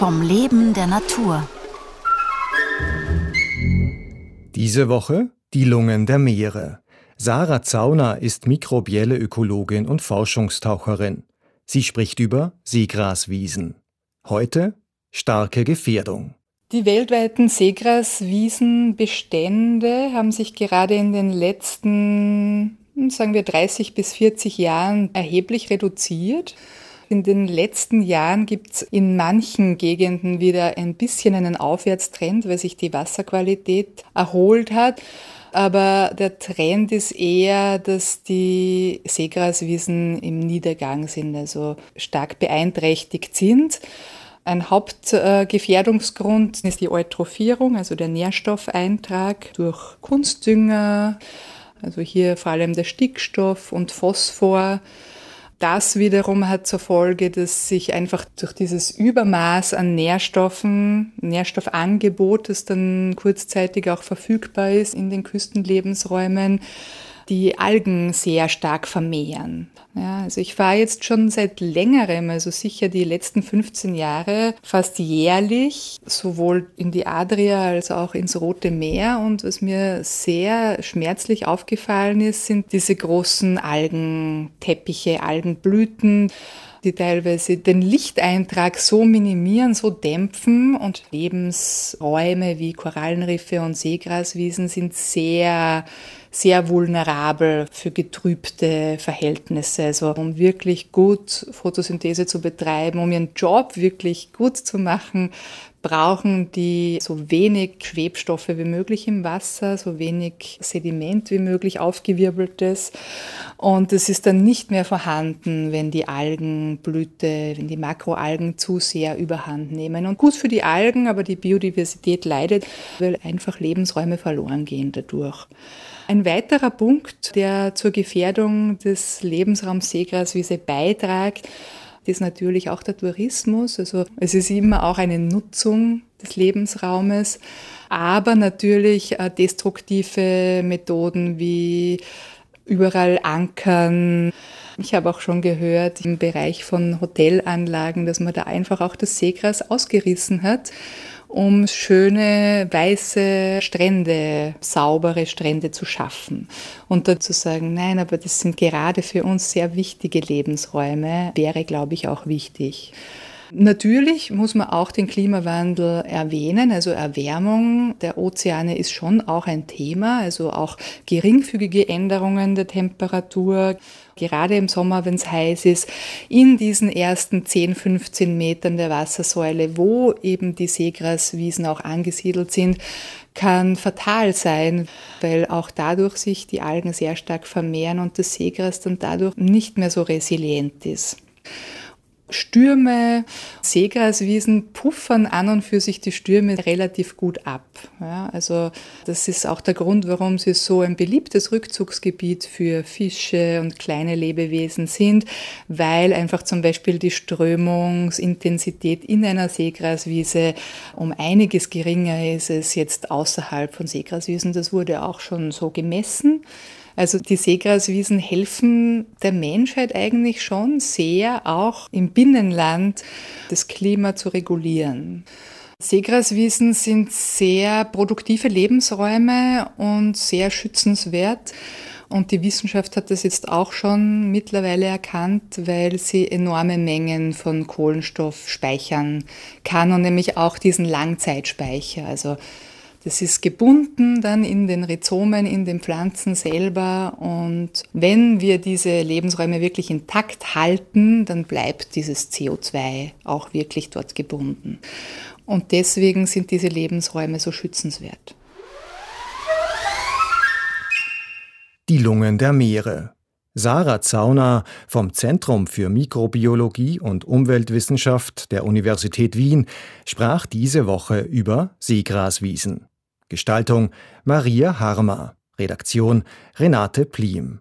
Vom Leben der Natur. Diese Woche die Lungen der Meere. Sarah Zauner ist mikrobielle Ökologin und Forschungstaucherin. Sie spricht über Seegraswiesen. Heute starke Gefährdung. Die weltweiten Seegraswiesenbestände haben sich gerade in den letzten, sagen wir, 30 bis 40 Jahren erheblich reduziert. In den letzten Jahren gibt es in manchen Gegenden wieder ein bisschen einen Aufwärtstrend, weil sich die Wasserqualität erholt hat. Aber der Trend ist eher, dass die Seegraswiesen im Niedergang sind, also stark beeinträchtigt sind. Ein Hauptgefährdungsgrund ist die Eutrophierung, also der Nährstoffeintrag durch Kunstdünger, also hier vor allem der Stickstoff und Phosphor. Das wiederum hat zur Folge, dass sich einfach durch dieses Übermaß an Nährstoffen, Nährstoffangebot, das dann kurzzeitig auch verfügbar ist in den Küstenlebensräumen, die Algen sehr stark vermehren. Ja, also ich fahre jetzt schon seit längerem, also sicher die letzten 15 Jahre, fast jährlich, sowohl in die Adria als auch ins Rote Meer. Und was mir sehr schmerzlich aufgefallen ist, sind diese großen Algenteppiche, Algenblüten die teilweise den Lichteintrag so minimieren, so dämpfen und Lebensräume wie Korallenriffe und Seegraswiesen sind sehr sehr vulnerabel für getrübte Verhältnisse. Also um wirklich gut Photosynthese zu betreiben, um ihren Job wirklich gut zu machen, brauchen die so wenig Schwebstoffe wie möglich im Wasser, so wenig Sediment wie möglich aufgewirbeltes. Und es ist dann nicht mehr vorhanden, wenn die Algenblüte, wenn die Makroalgen zu sehr überhand nehmen. Und gut für die Algen, aber die Biodiversität leidet, weil einfach Lebensräume verloren gehen dadurch. Ein weiterer Punkt, der zur Gefährdung des Lebensraums Seegraswiese beiträgt, ist natürlich auch der Tourismus. Also es ist immer auch eine Nutzung des Lebensraumes, aber natürlich äh, destruktive Methoden wie überall Ankern. Ich habe auch schon gehört im Bereich von Hotelanlagen, dass man da einfach auch das Seegras ausgerissen hat um schöne weiße Strände, saubere Strände zu schaffen. Und dann zu sagen, nein, aber das sind gerade für uns sehr wichtige Lebensräume, wäre, glaube ich, auch wichtig. Natürlich muss man auch den Klimawandel erwähnen, also Erwärmung der Ozeane ist schon auch ein Thema, also auch geringfügige Änderungen der Temperatur. Gerade im Sommer, wenn es heiß ist, in diesen ersten 10, 15 Metern der Wassersäule, wo eben die Seegraswiesen auch angesiedelt sind, kann fatal sein, weil auch dadurch sich die Algen sehr stark vermehren und das Seegras dann dadurch nicht mehr so resilient ist. Stürme, Seegraswiesen puffern an und für sich die Stürme relativ gut ab. Ja, also das ist auch der Grund, warum sie so ein beliebtes Rückzugsgebiet für Fische und kleine Lebewesen sind, weil einfach zum Beispiel die Strömungsintensität in einer Seegraswiese um einiges geringer ist als jetzt außerhalb von Seegraswiesen. Das wurde auch schon so gemessen. Also die Seegraswiesen helfen der Menschheit eigentlich schon sehr, auch im Binnenland das Klima zu regulieren. Seegraswiesen sind sehr produktive Lebensräume und sehr schützenswert. Und die Wissenschaft hat das jetzt auch schon mittlerweile erkannt, weil sie enorme Mengen von Kohlenstoff speichern kann und nämlich auch diesen Langzeitspeicher. Also das ist gebunden dann in den Rhizomen, in den Pflanzen selber. Und wenn wir diese Lebensräume wirklich intakt halten, dann bleibt dieses CO2 auch wirklich dort gebunden. Und deswegen sind diese Lebensräume so schützenswert. Die Lungen der Meere. Sarah Zauner vom Zentrum für Mikrobiologie und Umweltwissenschaft der Universität Wien sprach diese Woche über Seegraswiesen. Gestaltung Maria Harmer. Redaktion Renate Pliem.